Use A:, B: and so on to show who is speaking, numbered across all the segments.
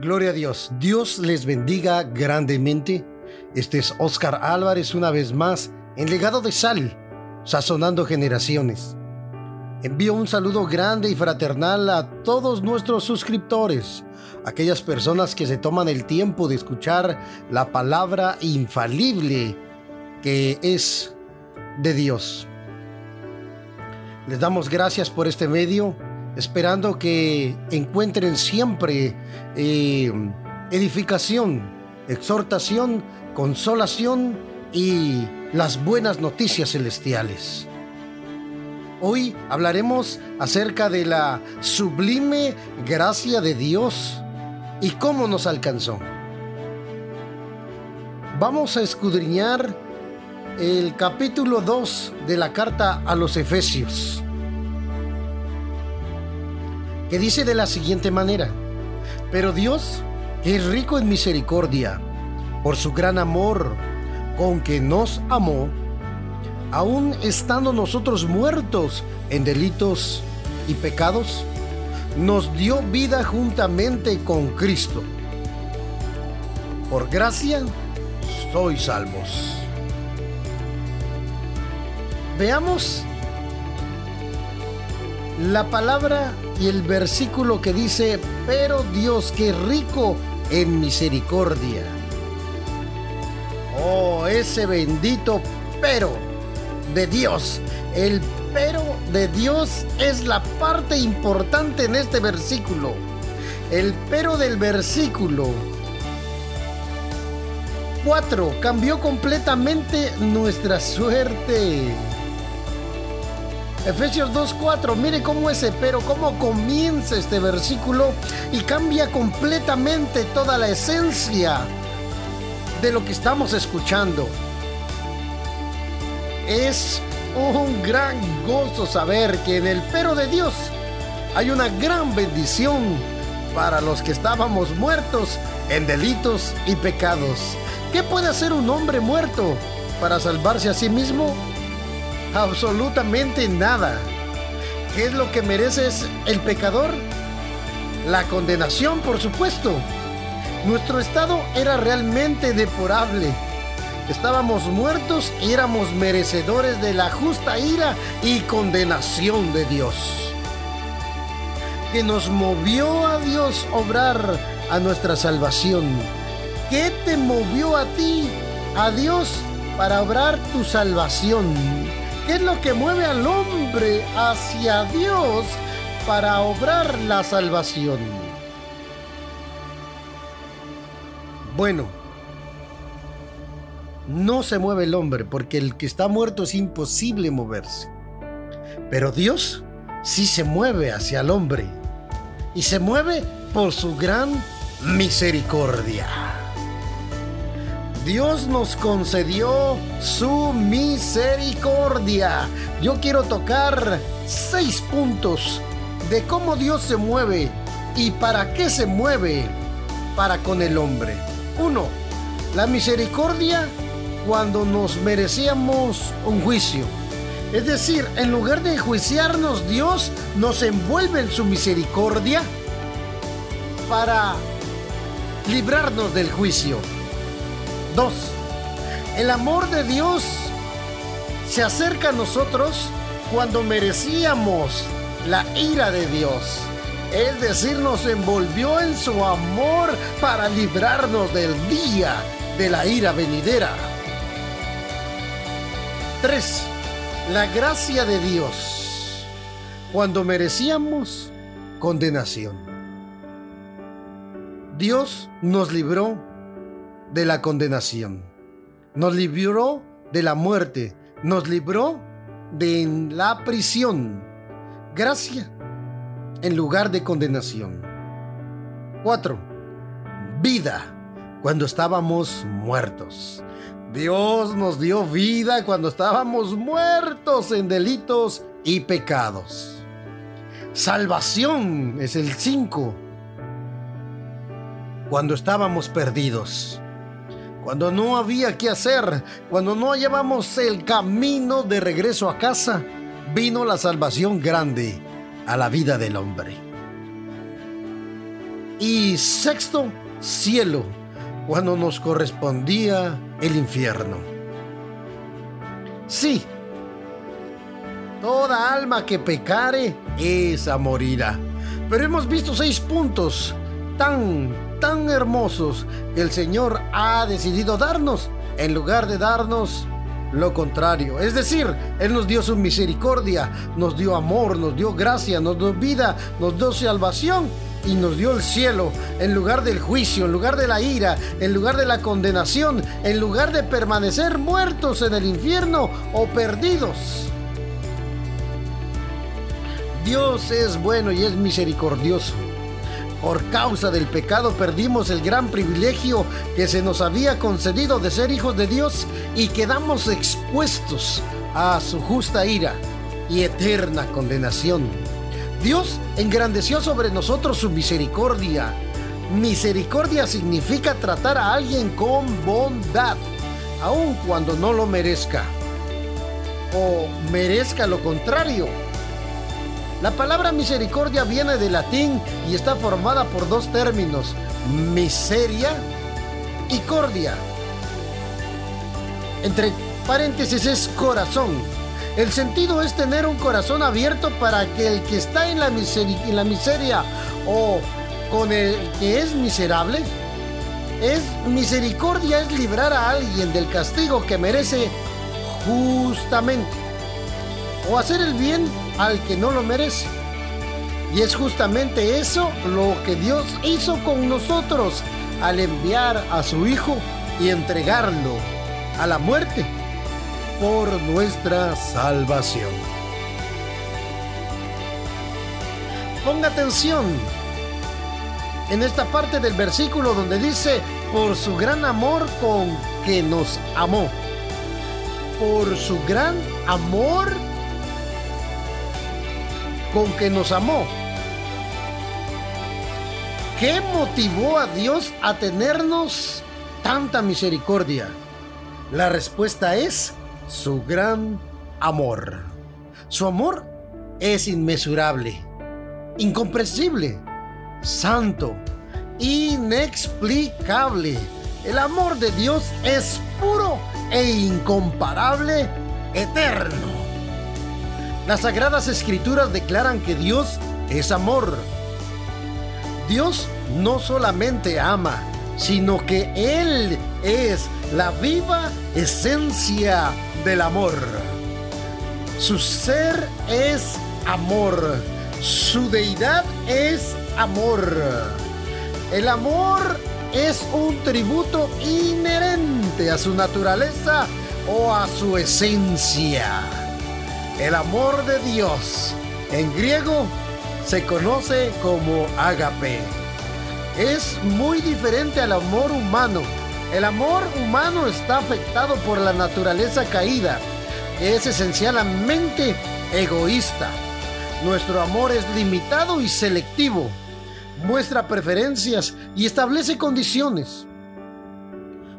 A: Gloria a Dios. Dios les bendiga grandemente. Este es Oscar Álvarez una vez más en Legado de Sal, sazonando generaciones. Envío un saludo grande y fraternal a todos nuestros suscriptores, aquellas personas que se toman el tiempo de escuchar la palabra infalible que es de Dios. Les damos gracias por este medio esperando que encuentren siempre eh, edificación, exhortación, consolación y las buenas noticias celestiales. Hoy hablaremos acerca de la sublime gracia de Dios y cómo nos alcanzó. Vamos a escudriñar el capítulo 2 de la carta a los Efesios que dice de la siguiente manera, pero Dios, que es rico en misericordia, por su gran amor con que nos amó, aun estando nosotros muertos en delitos y pecados, nos dio vida juntamente con Cristo. Por gracia sois salvos. Veamos la palabra y el versículo que dice, pero Dios que rico en misericordia. Oh, ese bendito pero de Dios. El pero de Dios es la parte importante en este versículo. El pero del versículo 4 cambió completamente nuestra suerte. Efesios 2.4, mire cómo ese pero, cómo comienza este versículo y cambia completamente toda la esencia de lo que estamos escuchando. Es un gran gozo saber que en el pero de Dios hay una gran bendición para los que estábamos muertos en delitos y pecados. ¿Qué puede hacer un hombre muerto para salvarse a sí mismo? Absolutamente nada. ¿Qué es lo que merece el pecador? La condenación, por supuesto. Nuestro estado era realmente deplorable. Estábamos muertos y éramos merecedores de la justa ira y condenación de Dios. Que nos movió a Dios obrar a nuestra salvación. ¿Qué te movió a ti, a Dios, para obrar tu salvación? ¿Qué es lo que mueve al hombre hacia Dios para obrar la salvación? Bueno, no se mueve el hombre porque el que está muerto es imposible moverse. Pero Dios sí se mueve hacia el hombre y se mueve por su gran misericordia. Dios nos concedió su misericordia. Yo quiero tocar seis puntos de cómo Dios se mueve y para qué se mueve para con el hombre. Uno, la misericordia cuando nos merecíamos un juicio. Es decir, en lugar de juiciarnos, Dios nos envuelve en su misericordia para librarnos del juicio. 2. El amor de Dios se acerca a nosotros cuando merecíamos la ira de Dios. Es decir, nos envolvió en su amor para librarnos del día de la ira venidera. 3. La gracia de Dios cuando merecíamos condenación. Dios nos libró de la condenación. Nos libró de la muerte. Nos libró de la prisión. Gracia en lugar de condenación. 4. Vida cuando estábamos muertos. Dios nos dio vida cuando estábamos muertos en delitos y pecados. Salvación es el 5. Cuando estábamos perdidos cuando no había qué hacer, cuando no hallábamos el camino de regreso a casa, vino la salvación grande a la vida del hombre. Y sexto, cielo, cuando nos correspondía el infierno. Sí, toda alma que pecare, esa morirá. Pero hemos visto seis puntos tan, tan hermosos el Señor ha decidido darnos en lugar de darnos lo contrario. Es decir, Él nos dio su misericordia, nos dio amor, nos dio gracia, nos dio vida, nos dio salvación y nos dio el cielo en lugar del juicio, en lugar de la ira, en lugar de la condenación, en lugar de permanecer muertos en el infierno o perdidos. Dios es bueno y es misericordioso. Por causa del pecado perdimos el gran privilegio que se nos había concedido de ser hijos de Dios y quedamos expuestos a su justa ira y eterna condenación. Dios engrandeció sobre nosotros su misericordia. Misericordia significa tratar a alguien con bondad, aun cuando no lo merezca. O merezca lo contrario la palabra misericordia viene del latín y está formada por dos términos, miseria y cordia. Entre paréntesis es corazón. El sentido es tener un corazón abierto para que el que está en la, miseria o con el que es miserable, es misericordia, es librar a alguien del castigo que merece justamente o hacer el bien al que no lo merece. Y es justamente eso lo que Dios hizo con nosotros al enviar a su Hijo y entregarlo a la muerte por nuestra salvación. Ponga atención en esta parte del versículo donde dice, por su gran amor con que nos amó. Por su gran amor con que nos amó. ¿Qué motivó a Dios a tenernos tanta misericordia? La respuesta es su gran amor. Su amor es inmesurable, incomprensible, santo, inexplicable. El amor de Dios es puro e incomparable, eterno. Las sagradas escrituras declaran que Dios es amor. Dios no solamente ama, sino que Él es la viva esencia del amor. Su ser es amor. Su deidad es amor. El amor es un tributo inherente a su naturaleza o a su esencia. El amor de Dios en griego se conoce como agape. Es muy diferente al amor humano. El amor humano está afectado por la naturaleza caída, es esencialmente egoísta. Nuestro amor es limitado y selectivo. Muestra preferencias y establece condiciones.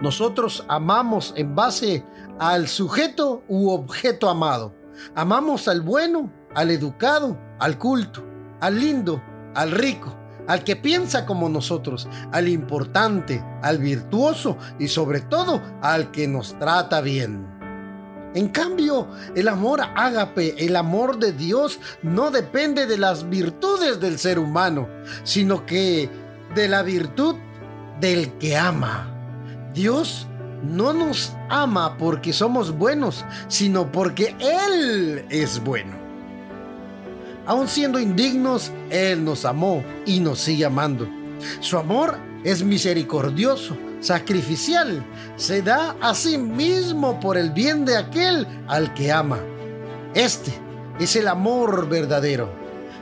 A: Nosotros amamos en base al sujeto u objeto amado. Amamos al bueno, al educado, al culto, al lindo, al rico, al que piensa como nosotros, al importante, al virtuoso y sobre todo al que nos trata bien. En cambio, el amor ágape, el amor de Dios, no depende de las virtudes del ser humano, sino que de la virtud del que ama. Dios no nos ama porque somos buenos, sino porque Él es bueno. Aun siendo indignos, Él nos amó y nos sigue amando. Su amor es misericordioso, sacrificial, se da a sí mismo por el bien de aquel al que ama. Este es el amor verdadero,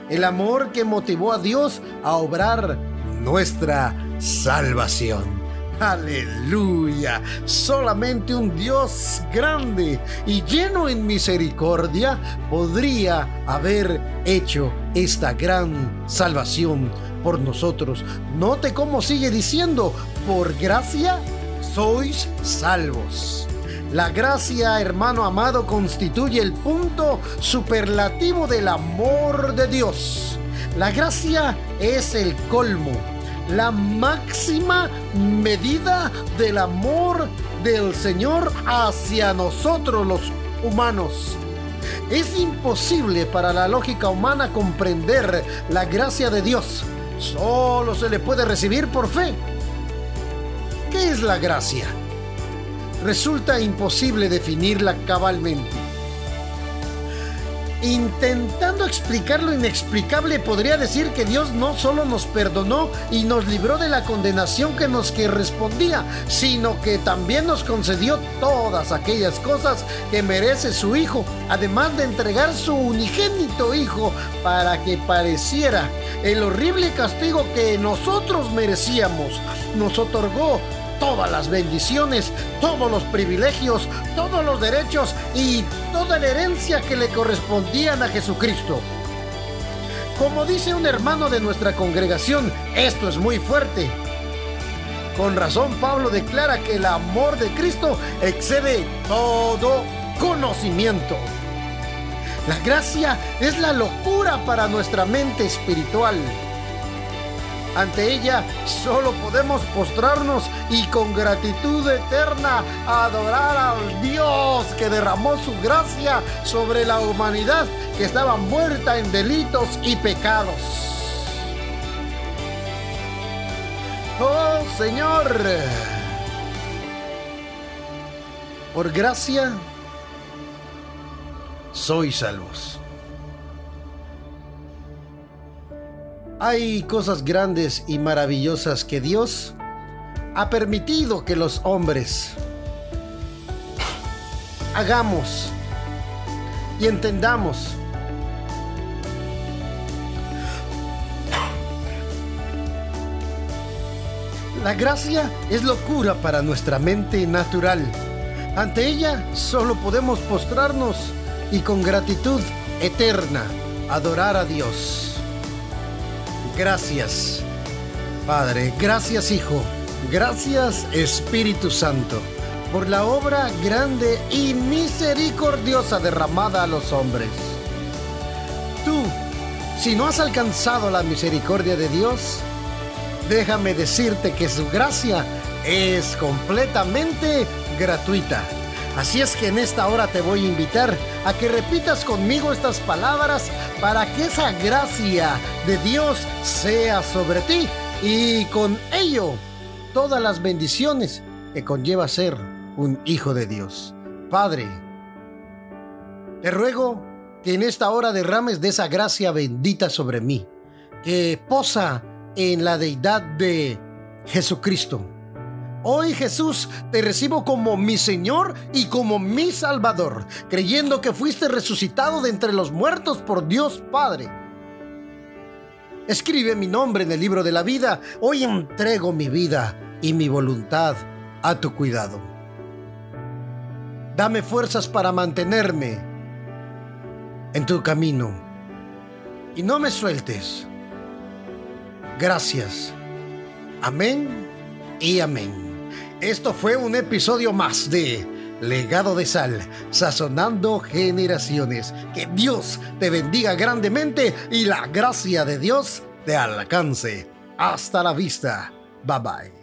A: el amor que motivó a Dios a obrar nuestra salvación. Aleluya. Solamente un Dios grande y lleno en misericordia podría haber hecho esta gran salvación por nosotros. Note cómo sigue diciendo, por gracia sois salvos. La gracia, hermano amado, constituye el punto superlativo del amor de Dios. La gracia es el colmo la máxima medida del amor del Señor hacia nosotros los humanos. Es imposible para la lógica humana comprender la gracia de Dios. Solo se le puede recibir por fe. ¿Qué es la gracia? Resulta imposible definirla cabalmente. Intentando explicar lo inexplicable, podría decir que Dios no solo nos perdonó y nos libró de la condenación que nos correspondía, sino que también nos concedió todas aquellas cosas que merece su Hijo, además de entregar su unigénito Hijo para que pareciera el horrible castigo que nosotros merecíamos. Nos otorgó todas las bendiciones, todos los privilegios, todos los derechos y toda la herencia que le correspondían a Jesucristo. Como dice un hermano de nuestra congregación, esto es muy fuerte. Con razón Pablo declara que el amor de Cristo excede todo conocimiento. La gracia es la locura para nuestra mente espiritual. Ante ella solo podemos postrarnos y con gratitud eterna adorar al Dios que derramó su gracia sobre la humanidad que estaba muerta en delitos y pecados. Oh Señor, por gracia sois salvos. Hay cosas grandes y maravillosas que Dios ha permitido que los hombres hagamos y entendamos. La gracia es locura para nuestra mente natural. Ante ella solo podemos postrarnos y con gratitud eterna adorar a Dios. Gracias, Padre. Gracias, Hijo. Gracias, Espíritu Santo, por la obra grande y misericordiosa derramada a los hombres. Tú, si no has alcanzado la misericordia de Dios, déjame decirte que su gracia es completamente gratuita. Así es que en esta hora te voy a invitar a que repitas conmigo estas palabras para que esa gracia de Dios sea sobre ti y con ello todas las bendiciones que conlleva ser un hijo de Dios. Padre, te ruego que en esta hora derrames de esa gracia bendita sobre mí, que posa en la deidad de Jesucristo Hoy Jesús te recibo como mi Señor y como mi Salvador, creyendo que fuiste resucitado de entre los muertos por Dios Padre. Escribe mi nombre en el libro de la vida. Hoy entrego mi vida y mi voluntad a tu cuidado. Dame fuerzas para mantenerme en tu camino y no me sueltes. Gracias. Amén y amén. Esto fue un episodio más de Legado de Sal, sazonando generaciones. Que Dios te bendiga grandemente y la gracia de Dios te alcance. Hasta la vista. Bye bye.